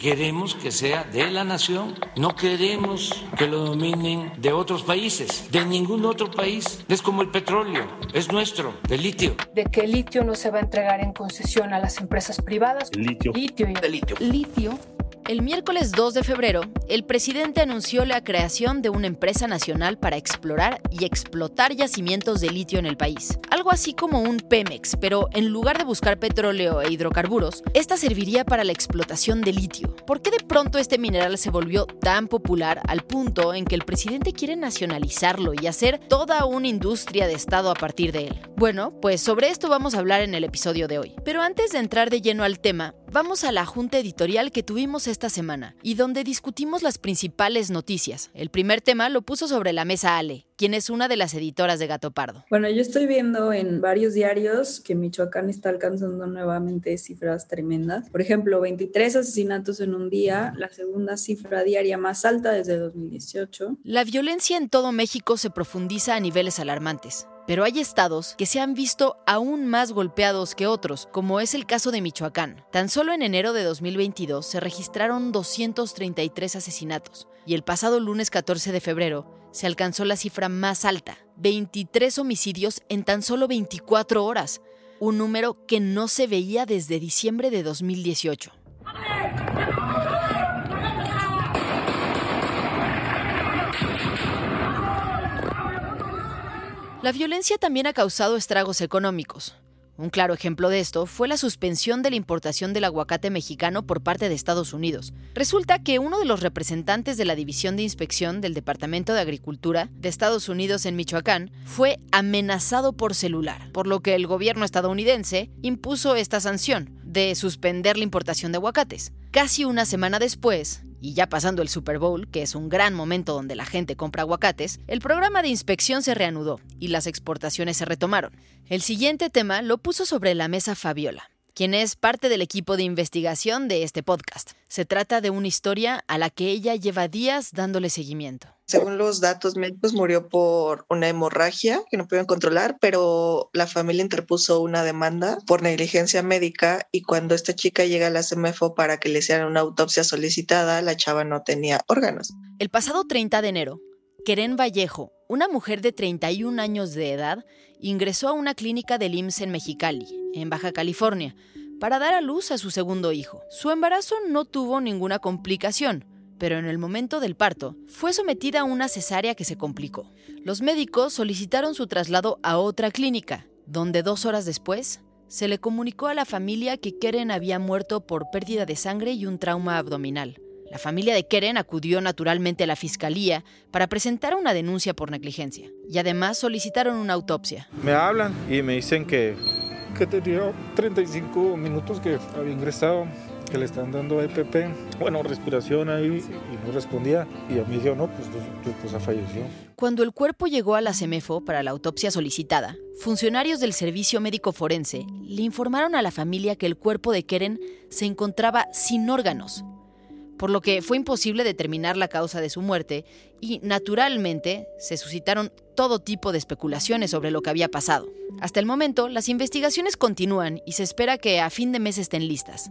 Queremos que sea de la nación, no queremos que lo dominen de otros países, de ningún otro país. Es como el petróleo, es nuestro, el litio. De que el litio no se va a entregar en concesión a las empresas privadas. El litio. Litio. El litio. Litio el miércoles 2 de febrero, el presidente anunció la creación de una empresa nacional para explorar y explotar yacimientos de litio en el país. Algo así como un Pemex, pero en lugar de buscar petróleo e hidrocarburos, esta serviría para la explotación de litio. ¿Por qué de pronto este mineral se volvió tan popular al punto en que el presidente quiere nacionalizarlo y hacer toda una industria de Estado a partir de él? Bueno, pues sobre esto vamos a hablar en el episodio de hoy. Pero antes de entrar de lleno al tema, vamos a la junta editorial que tuvimos esta semana y donde discutimos las principales noticias. El primer tema lo puso sobre la mesa Ale, quien es una de las editoras de Gato Pardo. Bueno, yo estoy viendo en varios diarios que Michoacán está alcanzando nuevamente cifras tremendas. Por ejemplo, 23 asesinatos en un día, la segunda cifra diaria más alta desde 2018. La violencia en todo México se profundiza a niveles alarmantes. Pero hay estados que se han visto aún más golpeados que otros, como es el caso de Michoacán. Tan solo en enero de 2022 se registraron 233 asesinatos y el pasado lunes 14 de febrero se alcanzó la cifra más alta, 23 homicidios en tan solo 24 horas, un número que no se veía desde diciembre de 2018. La violencia también ha causado estragos económicos. Un claro ejemplo de esto fue la suspensión de la importación del aguacate mexicano por parte de Estados Unidos. Resulta que uno de los representantes de la División de Inspección del Departamento de Agricultura de Estados Unidos en Michoacán fue amenazado por celular, por lo que el gobierno estadounidense impuso esta sanción de suspender la importación de aguacates. Casi una semana después, y ya pasando el Super Bowl, que es un gran momento donde la gente compra aguacates, el programa de inspección se reanudó y las exportaciones se retomaron. El siguiente tema lo puso sobre la mesa Fabiola, quien es parte del equipo de investigación de este podcast. Se trata de una historia a la que ella lleva días dándole seguimiento. Según los datos médicos, murió por una hemorragia que no pudieron controlar, pero la familia interpuso una demanda por negligencia médica y cuando esta chica llega a la CMFO para que le hicieran una autopsia solicitada, la chava no tenía órganos. El pasado 30 de enero, Keren Vallejo, una mujer de 31 años de edad, ingresó a una clínica del IMSS en Mexicali, en Baja California, para dar a luz a su segundo hijo. Su embarazo no tuvo ninguna complicación, pero en el momento del parto fue sometida a una cesárea que se complicó. Los médicos solicitaron su traslado a otra clínica, donde dos horas después se le comunicó a la familia que Keren había muerto por pérdida de sangre y un trauma abdominal. La familia de Keren acudió naturalmente a la fiscalía para presentar una denuncia por negligencia y además solicitaron una autopsia. Me hablan y me dicen que, que tenía 35 minutos que había ingresado que le están dando EPP, bueno, respiración ahí, y no respondía. Y a mí dijo, no, pues tu, esposa falleció. Cuando el cuerpo llegó a la CEMEFO para la autopsia solicitada, funcionarios del Servicio Médico Forense le informaron a la familia que el cuerpo de Keren se encontraba sin órganos, por lo que fue imposible determinar la causa de su muerte y, naturalmente, se suscitaron todo tipo de especulaciones sobre lo que había pasado. Hasta el momento, las investigaciones continúan y se espera que a fin de mes estén listas.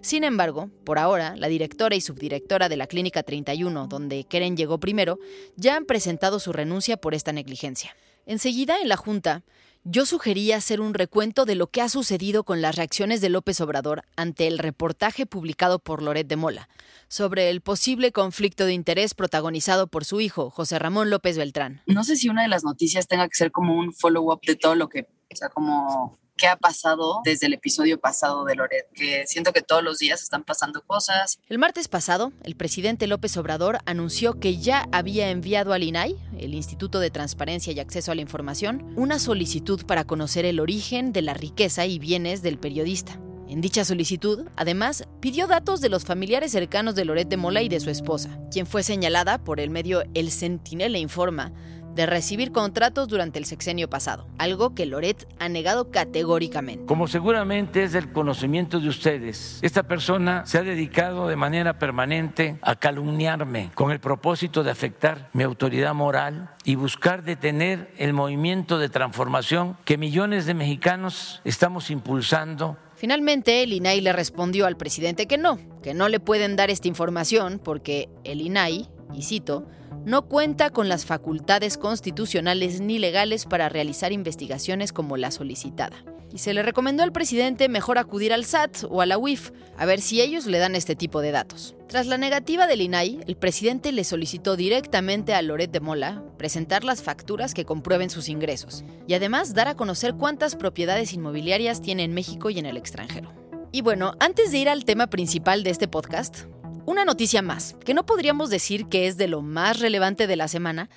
Sin embargo, por ahora, la directora y subdirectora de la Clínica 31, donde Keren llegó primero, ya han presentado su renuncia por esta negligencia. Enseguida, en la Junta, yo sugería hacer un recuento de lo que ha sucedido con las reacciones de López Obrador ante el reportaje publicado por Loret de Mola sobre el posible conflicto de interés protagonizado por su hijo, José Ramón López Beltrán. No sé si una de las noticias tenga que ser como un follow-up de todo lo que, o sea, como qué ha pasado desde el episodio pasado de Loret, que siento que todos los días están pasando cosas. El martes pasado, el presidente López Obrador anunció que ya había enviado al INAI, el Instituto de Transparencia y Acceso a la Información, una solicitud para conocer el origen de la riqueza y bienes del periodista. En dicha solicitud, además, pidió datos de los familiares cercanos de Loret de Mola y de su esposa, quien fue señalada por el medio El Sentinel Informa de recibir contratos durante el sexenio pasado, algo que Loret ha negado categóricamente. Como seguramente es del conocimiento de ustedes, esta persona se ha dedicado de manera permanente a calumniarme con el propósito de afectar mi autoridad moral y buscar detener el movimiento de transformación que millones de mexicanos estamos impulsando Finalmente, el INAI le respondió al presidente que no, que no le pueden dar esta información porque el INAI, y cito, no cuenta con las facultades constitucionales ni legales para realizar investigaciones como la solicitada. Y se le recomendó al presidente mejor acudir al SAT o a la UIF a ver si ellos le dan este tipo de datos. Tras la negativa del INAI, el presidente le solicitó directamente a Loret de Mola presentar las facturas que comprueben sus ingresos y además dar a conocer cuántas propiedades inmobiliarias tiene en México y en el extranjero. Y bueno, antes de ir al tema principal de este podcast, una noticia más, que no podríamos decir que es de lo más relevante de la semana,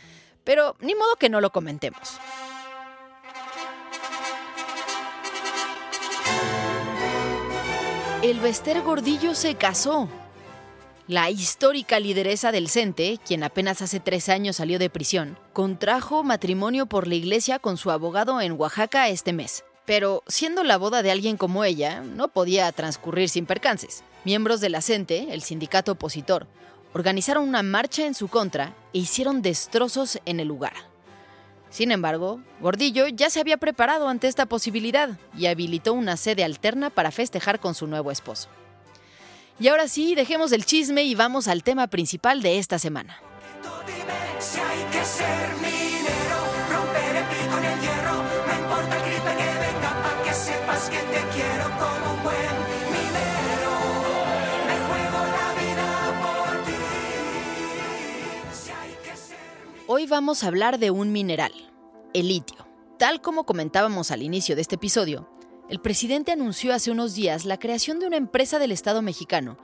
pero ni modo que no lo comentemos. El Bester Gordillo se casó. La histórica lideresa del CENTE, quien apenas hace tres años salió de prisión, contrajo matrimonio por la iglesia con su abogado en Oaxaca este mes. Pero siendo la boda de alguien como ella, no podía transcurrir sin percances. Miembros de la el sindicato opositor, organizaron una marcha en su contra e hicieron destrozos en el lugar. Sin embargo, Gordillo ya se había preparado ante esta posibilidad y habilitó una sede alterna para festejar con su nuevo esposo. Y ahora sí, dejemos el chisme y vamos al tema principal de esta semana. Vamos a hablar de un mineral, el litio. Tal como comentábamos al inicio de este episodio, el presidente anunció hace unos días la creación de una empresa del Estado mexicano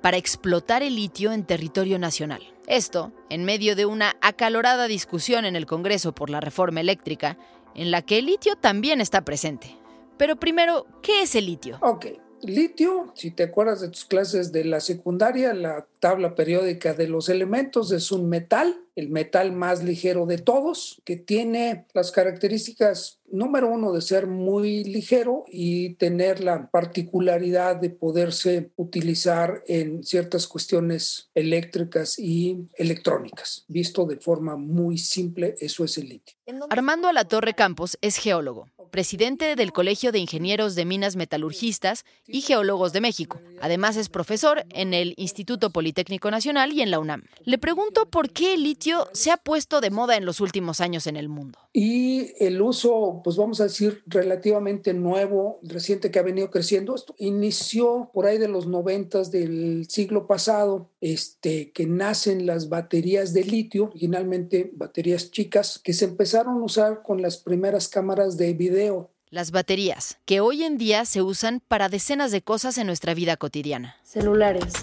para explotar el litio en territorio nacional. Esto, en medio de una acalorada discusión en el Congreso por la reforma eléctrica, en la que el litio también está presente. Pero primero, ¿qué es el litio? Ok, litio, si te acuerdas de tus clases de la secundaria, la tabla periódica de los elementos es un metal, el metal más ligero de todos, que tiene las características número uno de ser muy ligero y tener la particularidad de poderse utilizar en ciertas cuestiones eléctricas y electrónicas. Visto de forma muy simple, eso es el litio. Armando Alatorre Campos es geólogo presidente del Colegio de Ingenieros de Minas Metalurgistas y Geólogos de México. Además es profesor en el Instituto Politécnico Nacional y en la UNAM. Le pregunto por qué el litio se ha puesto de moda en los últimos años en el mundo. Y el uso, pues vamos a decir, relativamente nuevo, reciente que ha venido creciendo, esto inició por ahí de los noventas del siglo pasado, este, que nacen las baterías de litio, originalmente baterías chicas, que se empezaron a usar con las primeras cámaras de video. Las baterías, que hoy en día se usan para decenas de cosas en nuestra vida cotidiana. Celulares,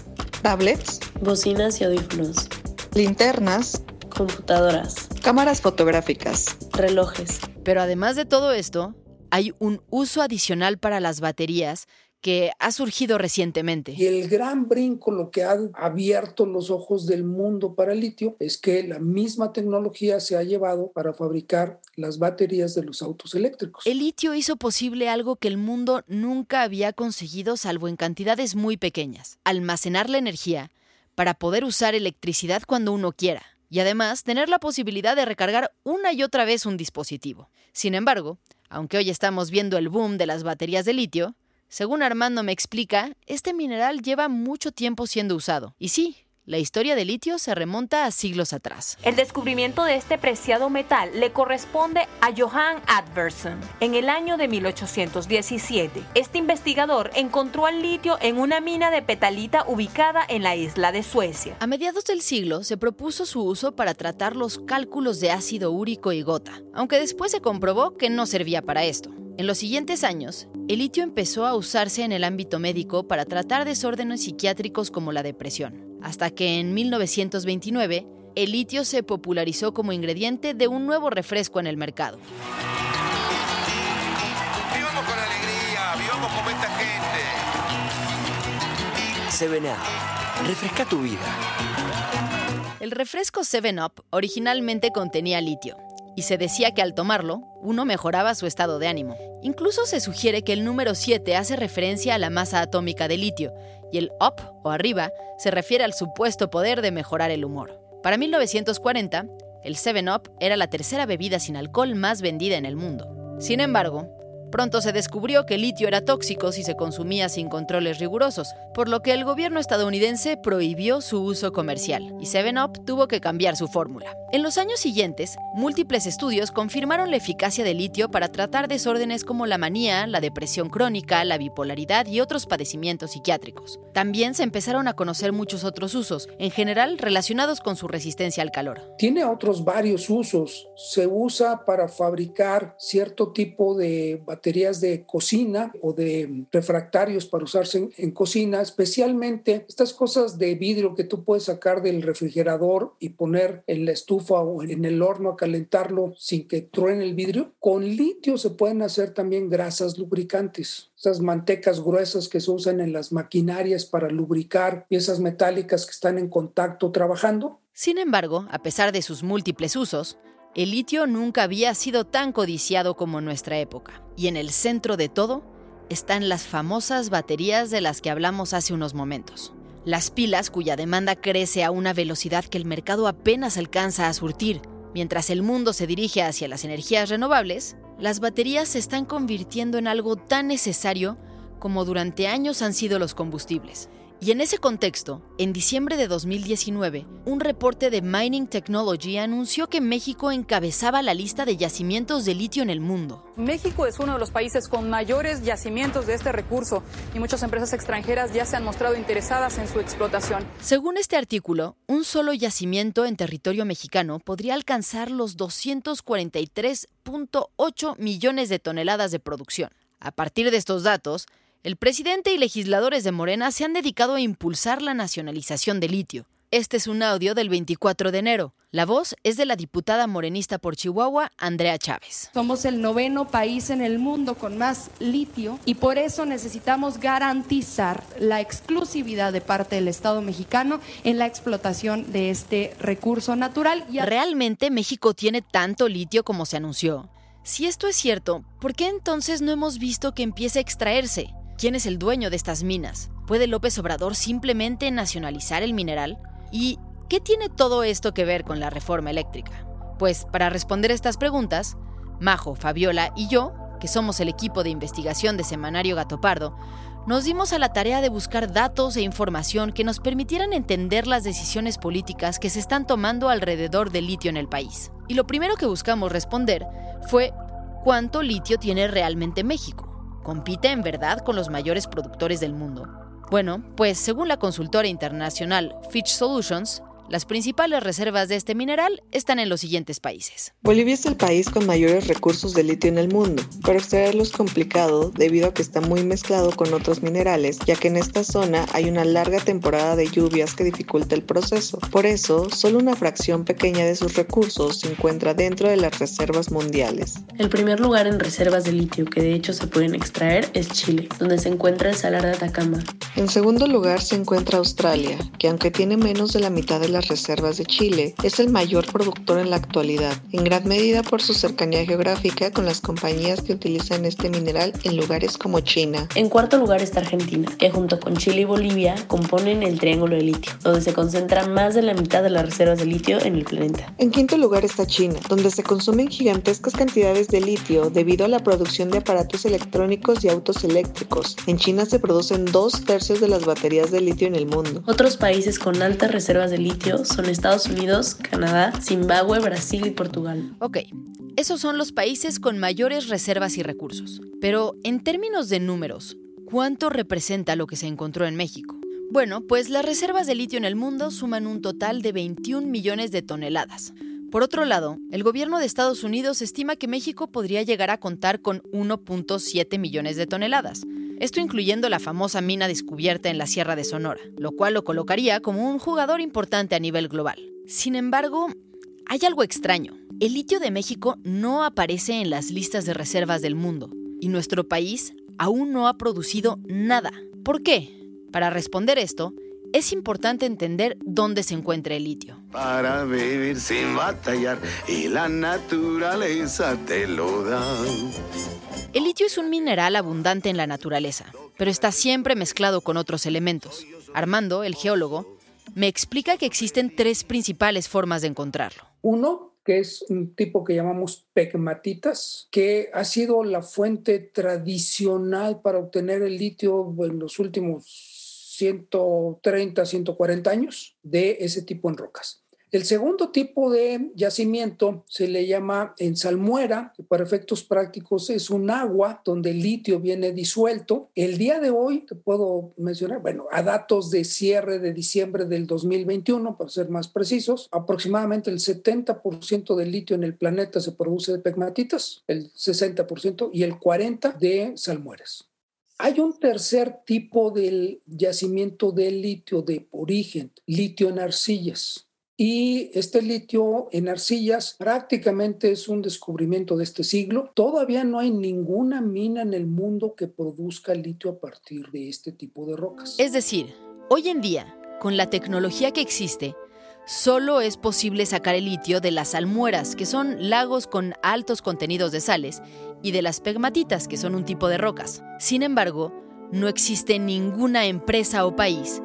tablets, bocinas y audífonos, linternas, computadoras, cámaras fotográficas, relojes. Pero además de todo esto, hay un uso adicional para las baterías que ha surgido recientemente. Y el gran brinco, lo que ha abierto los ojos del mundo para el litio, es que la misma tecnología se ha llevado para fabricar las baterías de los autos eléctricos. El litio hizo posible algo que el mundo nunca había conseguido salvo en cantidades muy pequeñas, almacenar la energía para poder usar electricidad cuando uno quiera y además tener la posibilidad de recargar una y otra vez un dispositivo. Sin embargo, aunque hoy estamos viendo el boom de las baterías de litio, según Armando me explica, este mineral lleva mucho tiempo siendo usado. Y sí, la historia del litio se remonta a siglos atrás. El descubrimiento de este preciado metal le corresponde a Johann Adverson en el año de 1817. Este investigador encontró al litio en una mina de petalita ubicada en la isla de Suecia. A mediados del siglo se propuso su uso para tratar los cálculos de ácido úrico y gota, aunque después se comprobó que no servía para esto. En los siguientes años, el litio empezó a usarse en el ámbito médico para tratar desórdenes psiquiátricos como la depresión, hasta que en 1929 el litio se popularizó como ingrediente de un nuevo refresco en el mercado. Vivamos con alegría, vivamos como esta gente. Seven Up, refresca tu vida. El refresco 7-Up originalmente contenía litio, y se decía que al tomarlo, uno mejoraba su estado de ánimo. Incluso se sugiere que el número 7 hace referencia a la masa atómica de litio y el up o arriba se refiere al supuesto poder de mejorar el humor. Para 1940, el 7-Up era la tercera bebida sin alcohol más vendida en el mundo. Sin embargo, Pronto se descubrió que el litio era tóxico si se consumía sin controles rigurosos, por lo que el gobierno estadounidense prohibió su uso comercial y 7up tuvo que cambiar su fórmula. En los años siguientes, múltiples estudios confirmaron la eficacia del litio para tratar desórdenes como la manía, la depresión crónica, la bipolaridad y otros padecimientos psiquiátricos. También se empezaron a conocer muchos otros usos, en general relacionados con su resistencia al calor. Tiene otros varios usos. Se usa para fabricar cierto tipo de baterías de cocina o de refractarios para usarse en, en, cocina, especialmente estas cosas de vidrio que tú puedes sacar del refrigerador y poner en la estufa o en el horno a calentarlo sin que truene el vidrio. Con litio se pueden hacer también grasas lubricantes, esas mantecas gruesas que se usan en las maquinarias para lubricar piezas metálicas que están en contacto trabajando. Sin embargo, a pesar de sus múltiples usos, el litio nunca había sido tan codiciado como en nuestra época. Y en el centro de todo están las famosas baterías de las que hablamos hace unos momentos. Las pilas cuya demanda crece a una velocidad que el mercado apenas alcanza a surtir. Mientras el mundo se dirige hacia las energías renovables, las baterías se están convirtiendo en algo tan necesario como durante años han sido los combustibles. Y en ese contexto, en diciembre de 2019, un reporte de Mining Technology anunció que México encabezaba la lista de yacimientos de litio en el mundo. México es uno de los países con mayores yacimientos de este recurso y muchas empresas extranjeras ya se han mostrado interesadas en su explotación. Según este artículo, un solo yacimiento en territorio mexicano podría alcanzar los 243.8 millones de toneladas de producción. A partir de estos datos, el presidente y legisladores de Morena se han dedicado a impulsar la nacionalización de litio. Este es un audio del 24 de enero. La voz es de la diputada morenista por Chihuahua, Andrea Chávez. Somos el noveno país en el mundo con más litio y por eso necesitamos garantizar la exclusividad de parte del Estado mexicano en la explotación de este recurso natural. ¿Realmente México tiene tanto litio como se anunció? Si esto es cierto, ¿por qué entonces no hemos visto que empiece a extraerse? ¿Quién es el dueño de estas minas? ¿Puede López Obrador simplemente nacionalizar el mineral? ¿Y qué tiene todo esto que ver con la reforma eléctrica? Pues para responder estas preguntas, Majo, Fabiola y yo, que somos el equipo de investigación de Semanario Gato Pardo, nos dimos a la tarea de buscar datos e información que nos permitieran entender las decisiones políticas que se están tomando alrededor del litio en el país. Y lo primero que buscamos responder fue ¿cuánto litio tiene realmente México? ¿Compite en verdad con los mayores productores del mundo? Bueno, pues según la consultora internacional Fitch Solutions, las principales reservas de este mineral están en los siguientes países. Bolivia es el país con mayores recursos de litio en el mundo, pero extraerlo es complicado debido a que está muy mezclado con otros minerales, ya que en esta zona hay una larga temporada de lluvias que dificulta el proceso. Por eso, solo una fracción pequeña de sus recursos se encuentra dentro de las reservas mundiales. El primer lugar en reservas de litio que de hecho se pueden extraer es Chile, donde se encuentra el salar de Atacama. En segundo lugar se encuentra Australia, que aunque tiene menos de la mitad de la las reservas de Chile, es el mayor productor en la actualidad, en gran medida por su cercanía geográfica con las compañías que utilizan este mineral en lugares como China. En cuarto lugar está Argentina, que junto con Chile y Bolivia componen el Triángulo de Litio, donde se concentra más de la mitad de las reservas de litio en el planeta. En quinto lugar está China, donde se consumen gigantescas cantidades de litio debido a la producción de aparatos electrónicos y autos eléctricos. En China se producen dos tercios de las baterías de litio en el mundo. Otros países con altas reservas de litio son Estados Unidos, Canadá, Zimbabue, Brasil y Portugal. Ok, esos son los países con mayores reservas y recursos. Pero en términos de números, ¿cuánto representa lo que se encontró en México? Bueno, pues las reservas de litio en el mundo suman un total de 21 millones de toneladas. Por otro lado, el gobierno de Estados Unidos estima que México podría llegar a contar con 1.7 millones de toneladas, esto incluyendo la famosa mina descubierta en la Sierra de Sonora, lo cual lo colocaría como un jugador importante a nivel global. Sin embargo, hay algo extraño. El litio de México no aparece en las listas de reservas del mundo, y nuestro país aún no ha producido nada. ¿Por qué? Para responder esto, es importante entender dónde se encuentra el litio. Para vivir sin batallar y la naturaleza te lo da. El litio es un mineral abundante en la naturaleza, pero está siempre mezclado con otros elementos. Armando, el geólogo, me explica que existen tres principales formas de encontrarlo. Uno, que es un tipo que llamamos pegmatitas, que ha sido la fuente tradicional para obtener el litio en los últimos 130, 140 años de ese tipo en rocas. El segundo tipo de yacimiento se le llama en salmuera, que para efectos prácticos es un agua donde el litio viene disuelto. El día de hoy, te puedo mencionar, bueno, a datos de cierre de diciembre del 2021, para ser más precisos, aproximadamente el 70% del litio en el planeta se produce de pegmatitas, el 60% y el 40% de salmueras. Hay un tercer tipo del yacimiento de litio de origen, litio en arcillas. Y este litio en arcillas prácticamente es un descubrimiento de este siglo. Todavía no hay ninguna mina en el mundo que produzca litio a partir de este tipo de rocas. Es decir, hoy en día, con la tecnología que existe, solo es posible sacar el litio de las almueras, que son lagos con altos contenidos de sales, y de las pegmatitas, que son un tipo de rocas. Sin embargo, no existe ninguna empresa o país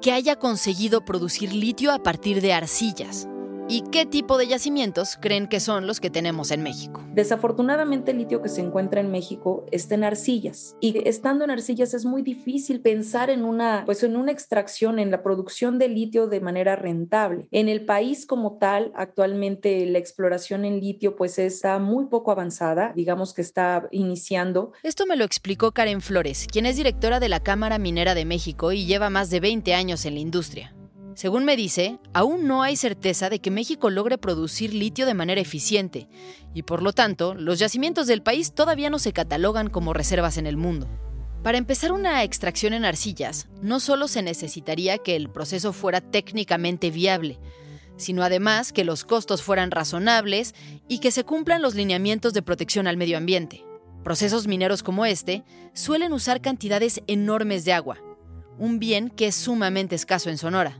que haya conseguido producir litio a partir de arcillas. ¿Y qué tipo de yacimientos creen que son los que tenemos en México? Desafortunadamente el litio que se encuentra en México está en arcillas y estando en arcillas es muy difícil pensar en una pues en una extracción en la producción de litio de manera rentable. En el país como tal, actualmente la exploración en litio pues está muy poco avanzada, digamos que está iniciando. Esto me lo explicó Karen Flores, quien es directora de la Cámara Minera de México y lleva más de 20 años en la industria. Según me dice, aún no hay certeza de que México logre producir litio de manera eficiente, y por lo tanto, los yacimientos del país todavía no se catalogan como reservas en el mundo. Para empezar una extracción en arcillas, no solo se necesitaría que el proceso fuera técnicamente viable, sino además que los costos fueran razonables y que se cumplan los lineamientos de protección al medio ambiente. Procesos mineros como este suelen usar cantidades enormes de agua, un bien que es sumamente escaso en Sonora.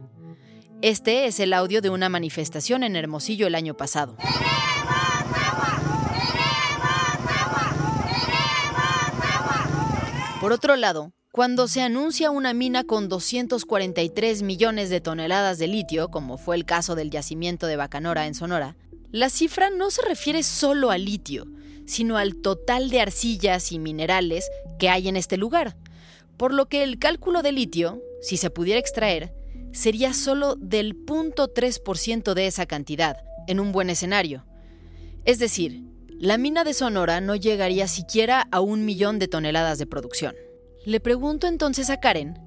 Este es el audio de una manifestación en Hermosillo el año pasado. Por otro lado, cuando se anuncia una mina con 243 millones de toneladas de litio, como fue el caso del yacimiento de Bacanora en Sonora, la cifra no se refiere solo al litio, sino al total de arcillas y minerales que hay en este lugar. Por lo que el cálculo de litio, si se pudiera extraer, sería solo del 0.3% de esa cantidad, en un buen escenario. Es decir, la mina de Sonora no llegaría siquiera a un millón de toneladas de producción. Le pregunto entonces a Karen,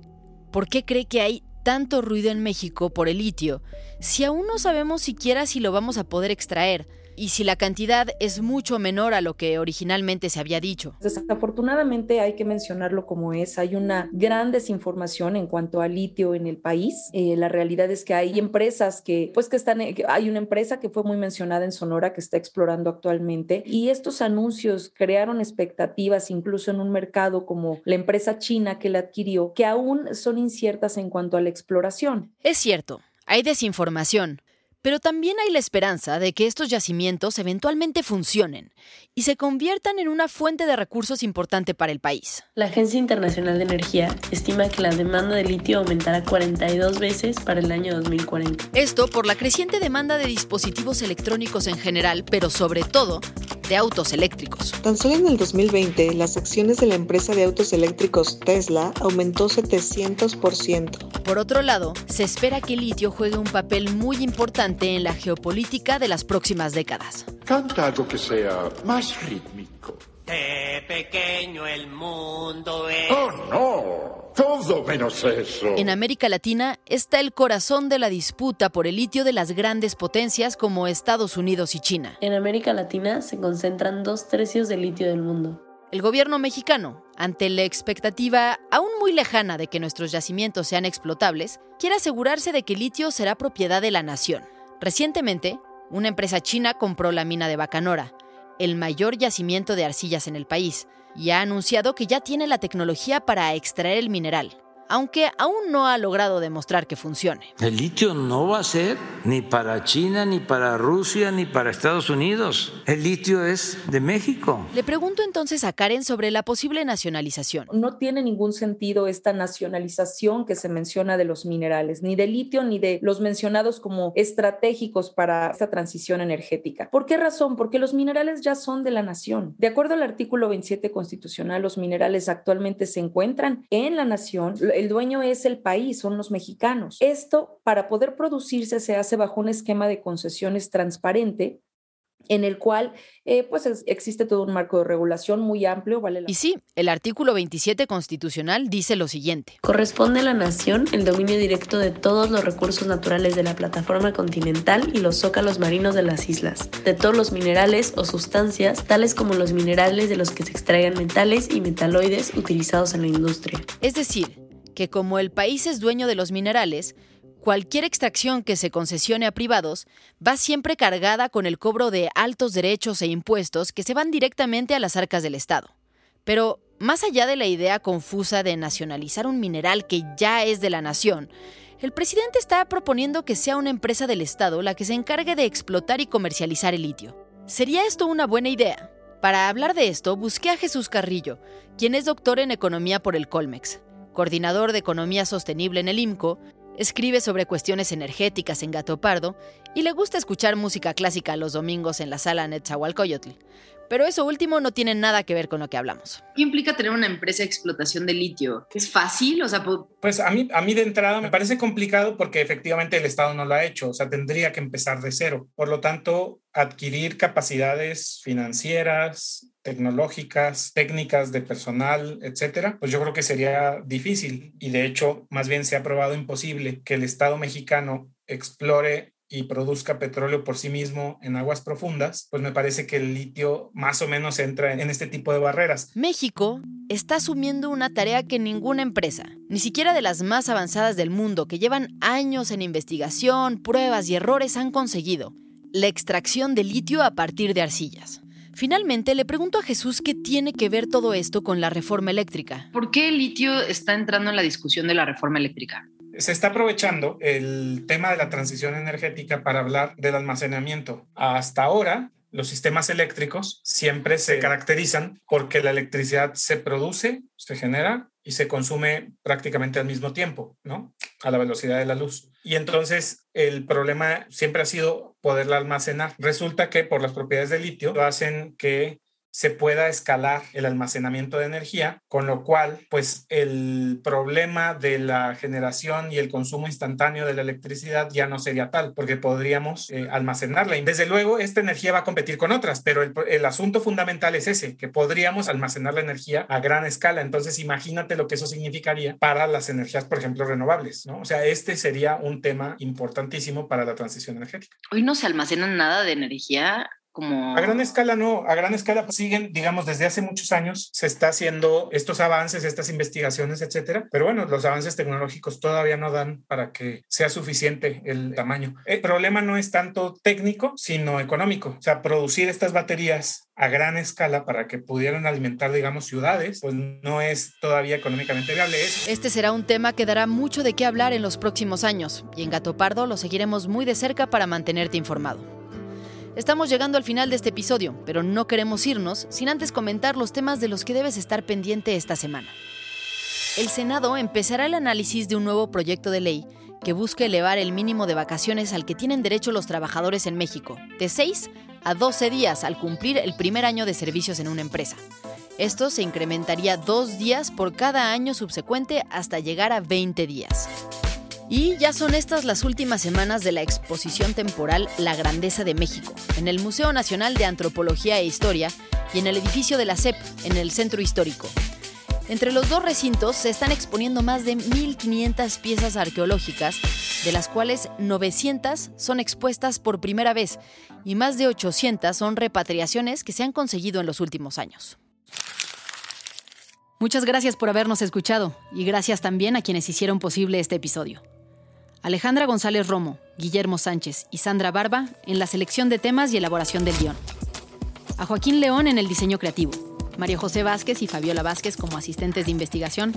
¿por qué cree que hay tanto ruido en México por el litio si aún no sabemos siquiera si lo vamos a poder extraer? Y si la cantidad es mucho menor a lo que originalmente se había dicho. Desafortunadamente hay que mencionarlo como es, hay una gran desinformación en cuanto al litio en el país. Eh, la realidad es que hay empresas que, pues que están, hay una empresa que fue muy mencionada en Sonora que está explorando actualmente y estos anuncios crearon expectativas incluso en un mercado como la empresa china que la adquirió, que aún son inciertas en cuanto a la exploración. Es cierto, Hay desinformación, pero también hay la esperanza de que estos yacimientos eventualmente funcionen y se conviertan en una fuente de recursos importante para el país. La Agencia Internacional de Energía estima que la demanda de litio aumentará 42 veces para el año 2040. Esto por la creciente demanda de dispositivos electrónicos en general, pero sobre todo de autos eléctricos. Tan solo en el 2020, las acciones de la empresa de autos eléctricos Tesla aumentó 700%. Por otro lado, se espera que el litio juegue un papel muy importante en la geopolítica de las próximas décadas. Canta algo que sea más rítmico. Qué pequeño el mundo es. ¡Oh, no! Todo menos eso. En América Latina está el corazón de la disputa por el litio de las grandes potencias como Estados Unidos y China. En América Latina se concentran dos tercios del litio del mundo. El gobierno mexicano, ante la expectativa aún muy lejana de que nuestros yacimientos sean explotables, quiere asegurarse de que el litio será propiedad de la nación. Recientemente, una empresa china compró la mina de Bacanora, el mayor yacimiento de arcillas en el país, y ha anunciado que ya tiene la tecnología para extraer el mineral, aunque aún no ha logrado demostrar que funcione. El litio no va a ser ni para China, ni para Rusia, ni para Estados Unidos. El litio es de México. Le pregunto entonces a Karen sobre la posible nacionalización. No tiene ningún sentido esta nacionalización que se menciona de los minerales, ni de litio, ni de los mencionados como estratégicos para esta transición energética. ¿Por qué razón? Porque los minerales ya son de la nación. De acuerdo al artículo 27 constitucional, los minerales actualmente se encuentran en la nación el dueño es el país, son los mexicanos. Esto, para poder producirse, se hace bajo un esquema de concesiones transparente en el cual eh, pues existe todo un marco de regulación muy amplio. Vale Y sí, el artículo 27 constitucional dice lo siguiente. Corresponde a la nación el dominio directo de todos los recursos naturales de la plataforma continental y los zócalos marinos de las islas, de todos los minerales o sustancias, tales como los minerales de los que se extraigan metales y metaloides utilizados en la industria. Es decir, que como el país es dueño de los minerales, cualquier extracción que se concesione a privados va siempre cargada con el cobro de altos derechos e impuestos que se van directamente a las arcas del Estado. Pero, más allá de la idea confusa de nacionalizar un mineral que ya es de la nación, el presidente está proponiendo que sea una empresa del Estado la que se encargue de explotar y comercializar el litio. ¿Sería esto una buena idea? Para hablar de esto, busqué a Jesús Carrillo, quien es doctor en economía por el Colmex coordinador de Economía Sostenible en el IMCO, escribe sobre cuestiones energéticas en Gato Pardo y le gusta escuchar música clásica los domingos en la sala Netzahualcoyotl. Pero eso último no tiene nada que ver con lo que hablamos. ¿Qué implica tener una empresa de explotación de litio? ¿Es fácil? O sea, pues a mí, a mí de entrada me parece complicado porque efectivamente el Estado no lo ha hecho, o sea, tendría que empezar de cero. Por lo tanto, adquirir capacidades financieras, tecnológicas, técnicas de personal, etcétera, pues yo creo que sería difícil y de hecho más bien se ha probado imposible que el Estado mexicano explore y produzca petróleo por sí mismo en aguas profundas, pues me parece que el litio más o menos entra en este tipo de barreras. México está asumiendo una tarea que ninguna empresa, ni siquiera de las más avanzadas del mundo, que llevan años en investigación, pruebas y errores, han conseguido, la extracción de litio a partir de arcillas. Finalmente, le pregunto a Jesús qué tiene que ver todo esto con la reforma eléctrica. ¿Por qué el litio está entrando en la discusión de la reforma eléctrica? Se está aprovechando el tema de la transición energética para hablar del almacenamiento. Hasta ahora, los sistemas eléctricos siempre se caracterizan porque la electricidad se produce, se genera y se consume prácticamente al mismo tiempo, ¿no? A la velocidad de la luz. Y entonces el problema siempre ha sido poderla almacenar. Resulta que por las propiedades del litio hacen que se pueda escalar el almacenamiento de energía, con lo cual, pues el problema de la generación y el consumo instantáneo de la electricidad ya no sería tal, porque podríamos eh, almacenarla. Y desde luego, esta energía va a competir con otras, pero el, el, asunto fundamental es ese, que podríamos almacenar la energía a gran escala. Entonces, imagínate lo que eso significaría para las energías, por ejemplo, renovables, ¿no? O sea, este sería un tema importantísimo para la transición energética. Hoy no se almacena nada de energía como... A gran escala no, a gran escala pues, siguen, digamos, desde hace muchos años se está haciendo estos avances, estas investigaciones, etcétera, pero bueno, los avances tecnológicos todavía no dan para que sea suficiente el tamaño. El problema no es tanto técnico, sino económico, o sea, producir estas baterías a gran escala para que pudieran alimentar, digamos, ciudades, pues no es todavía económicamente viable. Este será un tema que dará mucho de qué hablar en los próximos años y en Gato Pardo lo seguiremos muy de cerca para mantenerte informado. Estamos llegando al final de este episodio, pero no queremos irnos sin antes comentar los temas de los que debes estar pendiente esta semana. El Senado empezará el análisis de un nuevo proyecto de ley que busca elevar el mínimo de vacaciones al que tienen derecho los trabajadores en México, de 6 a 12 días al cumplir el primer año de servicios en una empresa. Esto se incrementaría dos días por cada año subsecuente hasta llegar a 20 días. Y ya son estas las últimas semanas de la exposición temporal La Grandeza de México, en el Museo Nacional de Antropología e Historia y en el edificio de la CEP, en el Centro Histórico. Entre los dos recintos se están exponiendo más de 1.500 piezas arqueológicas, de las cuales 900 son expuestas por primera vez y más de 800 son repatriaciones que se han conseguido en los últimos años. Muchas gracias por habernos escuchado y gracias también a quienes hicieron posible este episodio. Alejandra González Romo, Guillermo Sánchez y Sandra Barba en la selección de temas y elaboración del guion. A Joaquín León en el diseño creativo. María José Vázquez y Fabiola Vázquez como asistentes de investigación.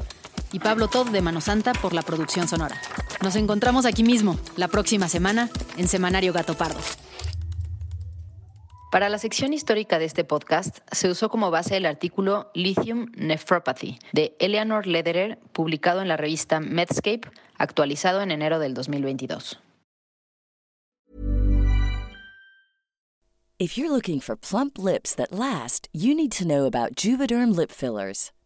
Y Pablo Todd de Mano Santa por la producción sonora. Nos encontramos aquí mismo, la próxima semana, en Semanario Gato Pardo. Para la sección histórica de este podcast se usó como base el artículo Lithium Nephropathy de Eleanor Lederer, publicado en la revista Medscape, actualizado en enero del 2022. If you're looking for plump lips that last, you need to know about Juvederm lip fillers.